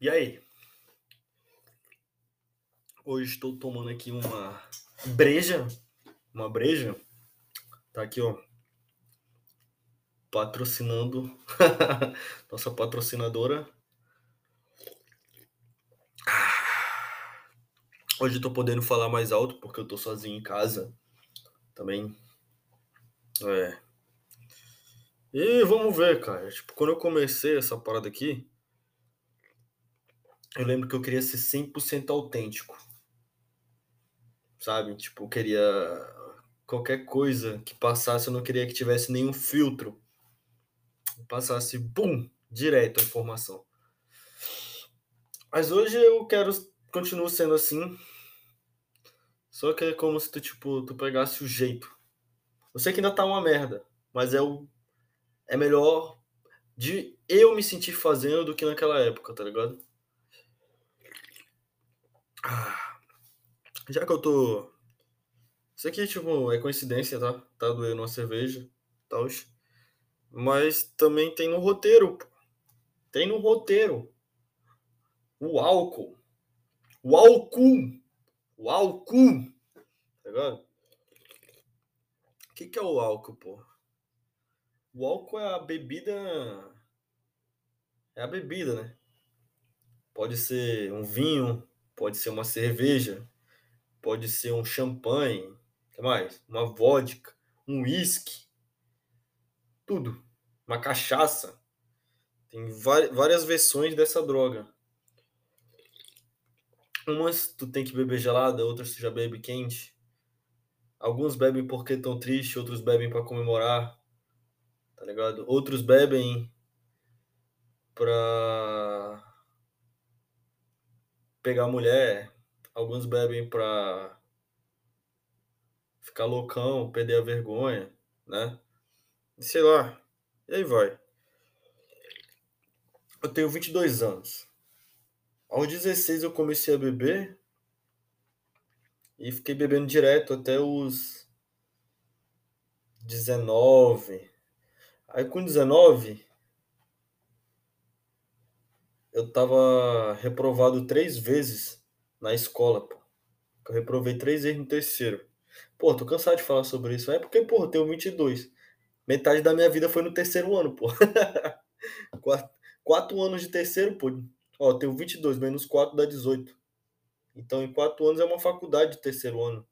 E aí? Hoje estou tomando aqui uma breja, uma breja. Tá aqui, ó. Patrocinando nossa patrocinadora. Hoje eu tô podendo falar mais alto porque eu tô sozinho em casa. Também. É. E vamos ver, cara. Tipo, quando eu comecei essa parada aqui, eu lembro que eu queria ser 100% autêntico. Sabe? Tipo, eu queria qualquer coisa que passasse, eu não queria que tivesse nenhum filtro. Passasse, bum, direto a informação. Mas hoje eu quero continuo sendo assim. Só que é como se tu, tipo, tu pegasse o jeito. Eu sei que ainda tá uma merda, mas é o é melhor de eu me sentir fazendo do que naquela época, tá ligado? Ah, já que eu tô. Isso aqui, tipo, é coincidência, tá? Tá doendo uma cerveja, tal. Mas também tem no roteiro. Tem no roteiro. O álcool. O álcool. O álcool. Tá ligado? O que, que é o álcool, pô? O álcool é a bebida. É a bebida, né? Pode ser um vinho, pode ser uma cerveja, pode ser um champanhe, que mais? Uma vodka, um whisky, tudo. Uma cachaça. Tem várias versões dessa droga. Umas tu tem que beber gelada, outras tu já bebe quente. Alguns bebem porque estão tristes, outros bebem para comemorar. Tá ligado? Outros bebem pra pegar mulher, alguns bebem pra ficar loucão, perder a vergonha, né? Sei lá. E aí vai. Eu tenho 22 anos. Aos 16 eu comecei a beber e fiquei bebendo direto até os 19. Aí com 19 eu tava reprovado três vezes na escola, pô. Eu reprovei três vezes no terceiro. Pô, tô cansado de falar sobre isso. É porque, pô, eu tenho 22. Metade da minha vida foi no terceiro ano, pô. quatro, quatro anos de terceiro, pô. Ó, tenho 22, menos 4 dá 18. Então, em quatro anos é uma faculdade de terceiro ano.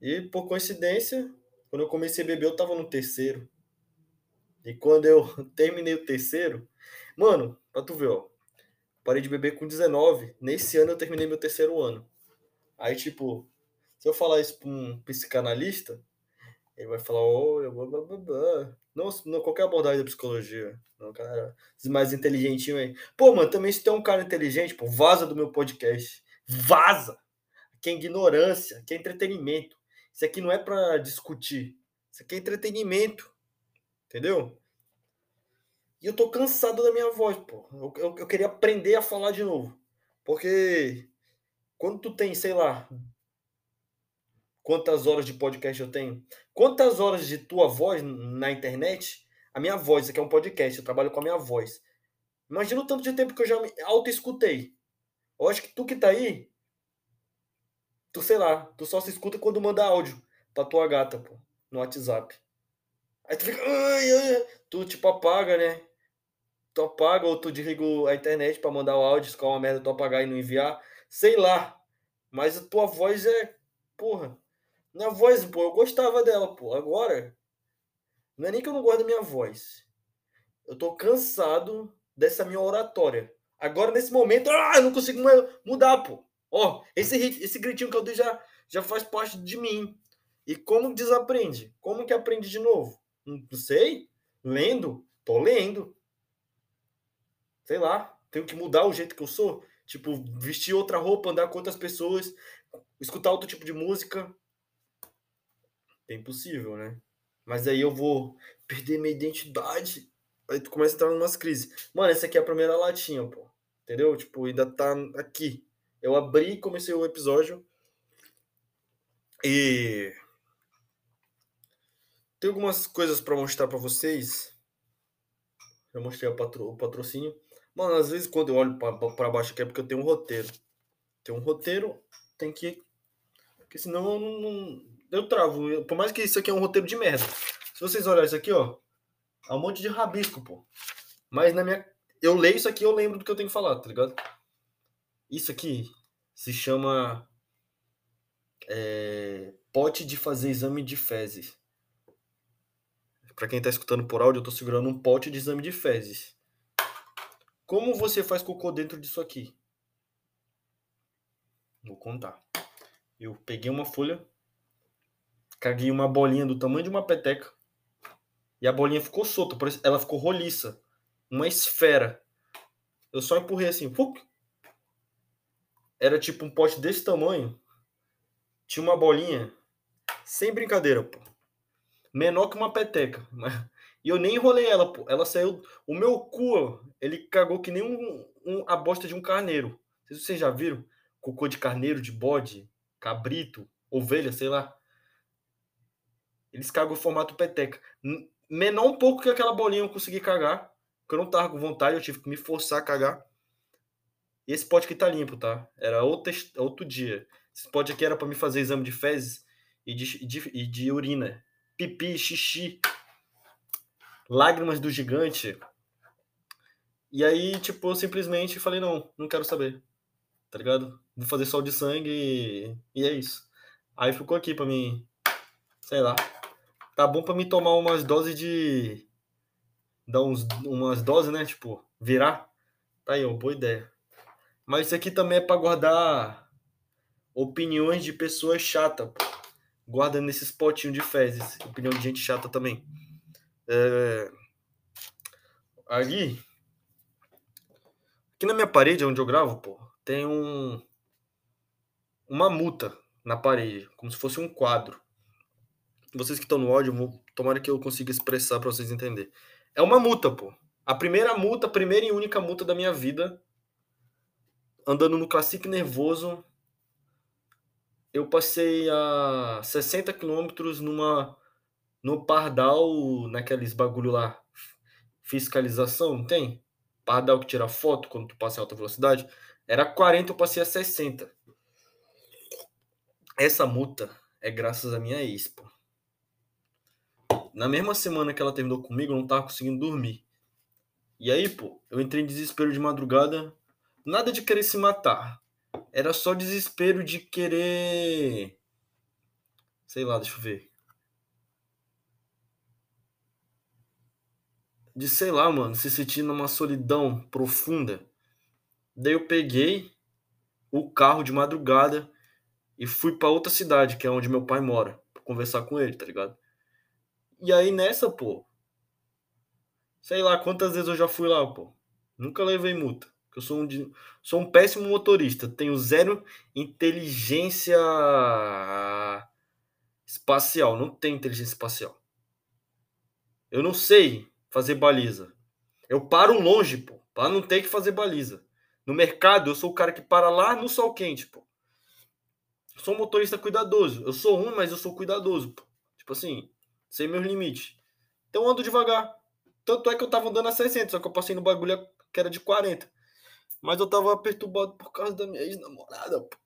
E, por coincidência, quando eu comecei a beber, eu tava no terceiro. E quando eu terminei o terceiro, mano, pra tu ver, ó. Parei de beber com 19. Nesse ano eu terminei meu terceiro ano. Aí, tipo, se eu falar isso pra um psicanalista, ele vai falar, olha, blá, blá, blá, blá. Não, não, qualquer abordagem da psicologia. Não, cara, mais inteligentinho aí. Pô, mano, também se tem um cara inteligente, pô, vaza do meu podcast. Vaza! Que é ignorância, que é entretenimento. Isso aqui não é para discutir. Isso aqui é entretenimento. Entendeu? E eu tô cansado da minha voz, pô. Eu, eu, eu queria aprender a falar de novo. Porque quando tu tem, sei lá, quantas horas de podcast eu tenho, quantas horas de tua voz na internet, a minha voz, isso aqui é um podcast, eu trabalho com a minha voz. Imagina o tanto de tempo que eu já me auto-escutei. Eu acho que tu que tá aí, tu sei lá, tu só se escuta quando manda áudio pra tua gata, pô, no WhatsApp. Aí tu fica, tu tipo apaga, né? Tu apaga ou tu desliga a internet para mandar o áudio, se ficar uma merda tu apagar e não enviar, sei lá. Mas a tua voz é, porra, minha voz, pô, eu gostava dela, pô. Agora, não é nem que eu não gosto da minha voz. Eu tô cansado dessa minha oratória. Agora, nesse momento, ah, eu não consigo mudar, pô. Ó, esse, esse gritinho que eu dei já, já faz parte de mim. E como desaprende? Como que aprende de novo? Não sei. Lendo? Tô lendo. Sei lá. Tenho que mudar o jeito que eu sou. Tipo, vestir outra roupa, andar com outras pessoas, escutar outro tipo de música. É impossível, né? Mas aí eu vou perder minha identidade. Aí tu começa a entrar numas crises. Mano, essa aqui é a primeira latinha, pô. Entendeu? Tipo, ainda tá aqui. Eu abri e comecei o episódio. E. Tem algumas coisas para mostrar para vocês. Já mostrei patro, o patrocínio. Mano, às vezes quando eu olho para baixo aqui é porque eu tenho um roteiro. Tem um roteiro, tem que. Porque senão eu não. Eu travo. Por mais que isso aqui é um roteiro de merda. Se vocês olharem isso aqui, ó. É um monte de rabisco, pô. Mas na minha. Eu leio isso aqui eu lembro do que eu tenho que falar, tá ligado? Isso aqui se chama. É, pote de fazer exame de fezes. Para quem tá escutando por áudio, eu tô segurando um pote de exame de fezes. Como você faz cocô dentro disso aqui? Vou contar. Eu peguei uma folha, caguei uma bolinha do tamanho de uma peteca e a bolinha ficou solta, ela ficou roliça, uma esfera. Eu só empurrei assim, era tipo um pote desse tamanho, tinha uma bolinha, sem brincadeira, pô, menor que uma peteca. E eu nem enrolei ela, pô. Ela saiu. O meu cu, ele cagou que nem um, um, a bosta de um carneiro. Se vocês já viram. Cocô de carneiro, de bode, cabrito, ovelha, sei lá. Eles cagam o formato peteca. Menor um pouco que aquela bolinha eu consegui cagar. Porque eu não tava com vontade, eu tive que me forçar a cagar. E esse pote aqui tá limpo, tá? Era outro, outro dia. Esse pote aqui era para me fazer exame de fezes e de, de, e de urina. Pipi, xixi, Lágrimas do Gigante. E aí, tipo, eu simplesmente falei, não, não quero saber. Tá ligado? Vou fazer sol de sangue e, e é isso. Aí ficou aqui pra mim, sei lá. Tá bom pra me tomar umas doses de. Dar uns, umas doses, né? Tipo, virar. Tá aí, ó, boa ideia. Mas isso aqui também é pra guardar opiniões de pessoas chatas. Guarda nesses potinhos de fezes. Opinião de gente chata também. É... Ali, aqui na minha parede, onde eu gravo, pô, tem um uma multa na parede, como se fosse um quadro. Vocês que estão no áudio, vou, tomara que eu consiga expressar para vocês entenderem. É uma multa, pô. A primeira multa, a primeira e única multa da minha vida, andando no Classic Nervoso, eu passei a 60 quilômetros numa no Pardal, naqueles bagulho lá, fiscalização, tem? Pardal que tira foto quando tu passa em alta velocidade. Era 40, eu passei a 60. Essa multa é graças à minha ex, pô. Na mesma semana que ela terminou comigo, eu não tava conseguindo dormir. E aí, pô, eu entrei em desespero de madrugada. Nada de querer se matar. Era só desespero de querer. Sei lá, deixa eu ver. De sei lá, mano, se sentir numa solidão profunda. Daí eu peguei o carro de madrugada e fui para outra cidade, que é onde meu pai mora, pra conversar com ele, tá ligado? E aí nessa, pô, sei lá quantas vezes eu já fui lá, pô. Nunca levei multa. Eu sou um, sou um péssimo motorista, tenho zero inteligência espacial, não tenho inteligência espacial. Eu não sei fazer baliza. Eu paro longe, pô, para não ter que fazer baliza. No mercado, eu sou o cara que para lá no sol quente, pô. Sou um motorista cuidadoso. Eu sou ruim, mas eu sou cuidadoso, pô. Tipo assim, sei meus limites. Então eu ando devagar. Tanto é que eu tava andando a 60, só que eu passei no bagulho que era de 40. Mas eu tava perturbado por causa da minha ex-namorada, pô.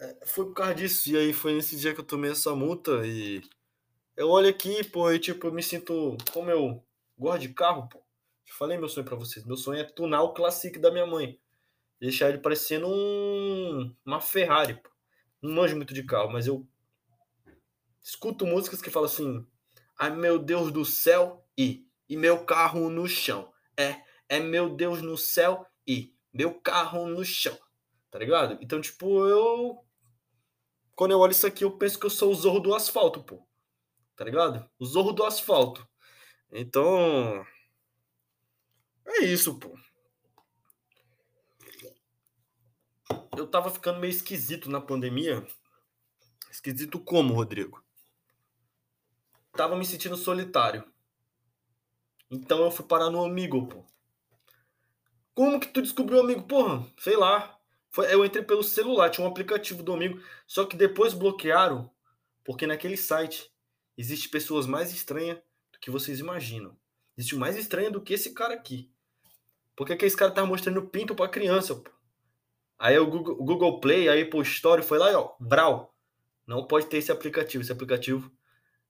É, foi por causa disso. E aí foi nesse dia que eu tomei essa multa e eu olho aqui, pô, e tipo, eu me sinto. Como eu gosto de carro, pô. Eu falei meu sonho pra vocês. Meu sonho é tunar o Classic da minha mãe. Deixar ele parecendo um, uma Ferrari, pô. Não manjo muito de carro, mas eu escuto músicas que falam assim: Ai meu Deus do céu, e, e meu carro no chão. É, é meu Deus no céu, e meu carro no chão. Tá ligado? Então, tipo, eu. Quando eu olho isso aqui, eu penso que eu sou o zorro do asfalto, pô tá ligado? O zorro do asfalto. Então. É isso, pô. Eu tava ficando meio esquisito na pandemia. Esquisito como, Rodrigo? Tava me sentindo solitário. Então eu fui parar no amigo, pô. Como que tu descobriu o amigo? Porra, sei lá. Foi, eu entrei pelo celular, tinha um aplicativo do amigo, só que depois bloquearam, porque naquele site Existem pessoas mais estranhas do que vocês imaginam. Existe mais estranho do que esse cara aqui. Por que esse cara tava mostrando pinto pra criança, pô? Aí o Google, Google Play, aí Apple Store foi lá e ó, Brau. Não pode ter esse aplicativo. Esse aplicativo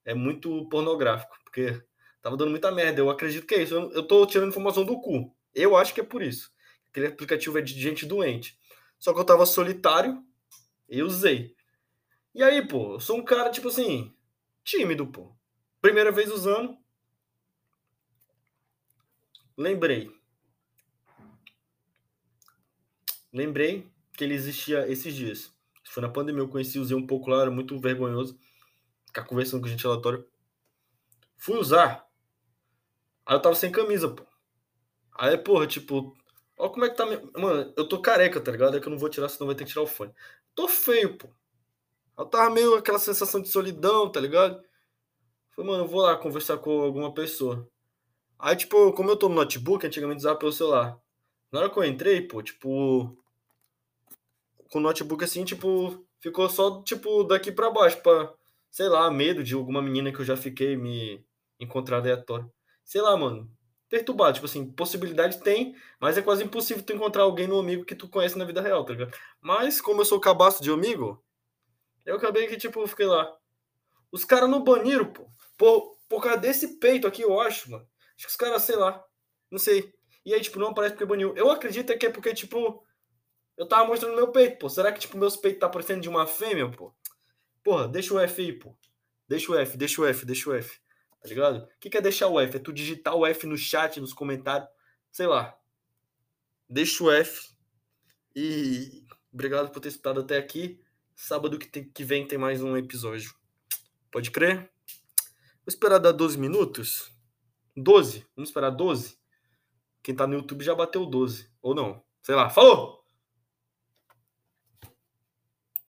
é muito pornográfico, porque tava dando muita merda. Eu acredito que é isso. Eu, eu tô tirando informação do cu. Eu acho que é por isso. Aquele aplicativo é de gente doente. Só que eu tava solitário e usei. E aí, pô, eu sou um cara, tipo assim, tímido, pô. Primeira vez usando. Lembrei. Lembrei que ele existia esses dias. Foi na pandemia, eu conheci, usei um pouco lá, era muito vergonhoso. Ficar conversando com gente aleatória. Fui usar. Aí eu tava sem camisa, pô. Aí, porra, tipo, ó como é que tá. Mano, eu tô careca, tá ligado? É que eu não vou tirar, senão vai ter que tirar o fone. Tô feio, pô. Eu tava meio aquela sensação de solidão, tá ligado? Falei, mano, eu vou lá conversar com alguma pessoa. Aí, tipo, como eu tô no notebook, antigamente usava pelo celular. Na hora que eu entrei, pô, tipo. Com o notebook assim, tipo, ficou só, tipo, daqui pra baixo, pra, sei lá, medo de alguma menina que eu já fiquei me encontrar aleatório. Sei lá, mano. Perturbado, tipo assim, possibilidade tem, mas é quase impossível tu encontrar alguém no amigo que tu conhece na vida real, tá ligado? Mas, como eu sou cabaço de amigo, eu acabei que, tipo, fiquei lá. Os caras não baniram, pô. Por, por causa desse peito aqui, eu acho, mano. Acho que os caras, sei lá. Não sei. E aí, tipo, não aparece porque baniu. Eu acredito que é porque, tipo, eu tava mostrando meu peito, pô. Será que, tipo, meus peitos tá parecendo de uma fêmea, pô? Porra, deixa o F aí, pô. Deixa o F, deixa o F, deixa o F. Tá ligado? O que, que é deixar o F? É tu digitar o F no chat, nos comentários. Sei lá. Deixa o F. E obrigado por ter escutado até aqui. Sábado que, tem, que vem tem mais um episódio. Pode crer? Vou esperar dar 12 minutos. 12? Vamos esperar 12? Quem tá no YouTube já bateu 12. Ou não. Sei lá. Falou!